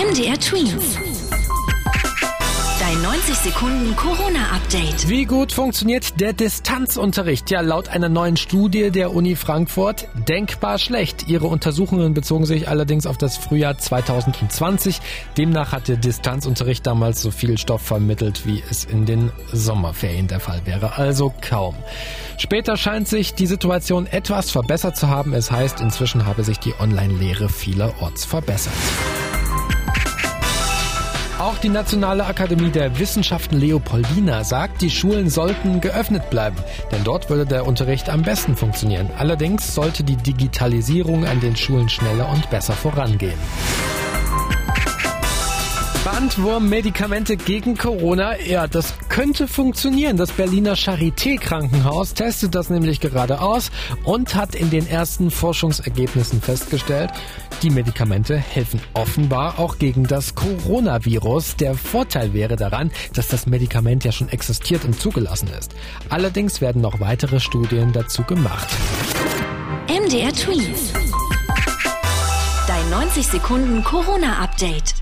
MDR Twins. Dein 90 Sekunden Corona-Update. Wie gut funktioniert der Distanzunterricht? Ja, laut einer neuen Studie der Uni Frankfurt denkbar schlecht. Ihre Untersuchungen bezogen sich allerdings auf das Frühjahr 2020. Demnach hat der Distanzunterricht damals so viel Stoff vermittelt, wie es in den Sommerferien der Fall wäre. Also kaum. Später scheint sich die Situation etwas verbessert zu haben. Es heißt, inzwischen habe sich die Online-Lehre vielerorts verbessert. Auch die Nationale Akademie der Wissenschaften Leopoldina sagt, die Schulen sollten geöffnet bleiben, denn dort würde der Unterricht am besten funktionieren. Allerdings sollte die Digitalisierung an den Schulen schneller und besser vorangehen. Bandwurm-Medikamente gegen Corona. Ja, das könnte funktionieren. Das Berliner Charité-Krankenhaus testet das nämlich gerade aus und hat in den ersten Forschungsergebnissen festgestellt, die Medikamente helfen offenbar auch gegen das Coronavirus. Der Vorteil wäre daran, dass das Medikament ja schon existiert und zugelassen ist. Allerdings werden noch weitere Studien dazu gemacht. MDR Twins. Dein 90 Sekunden Corona-Update.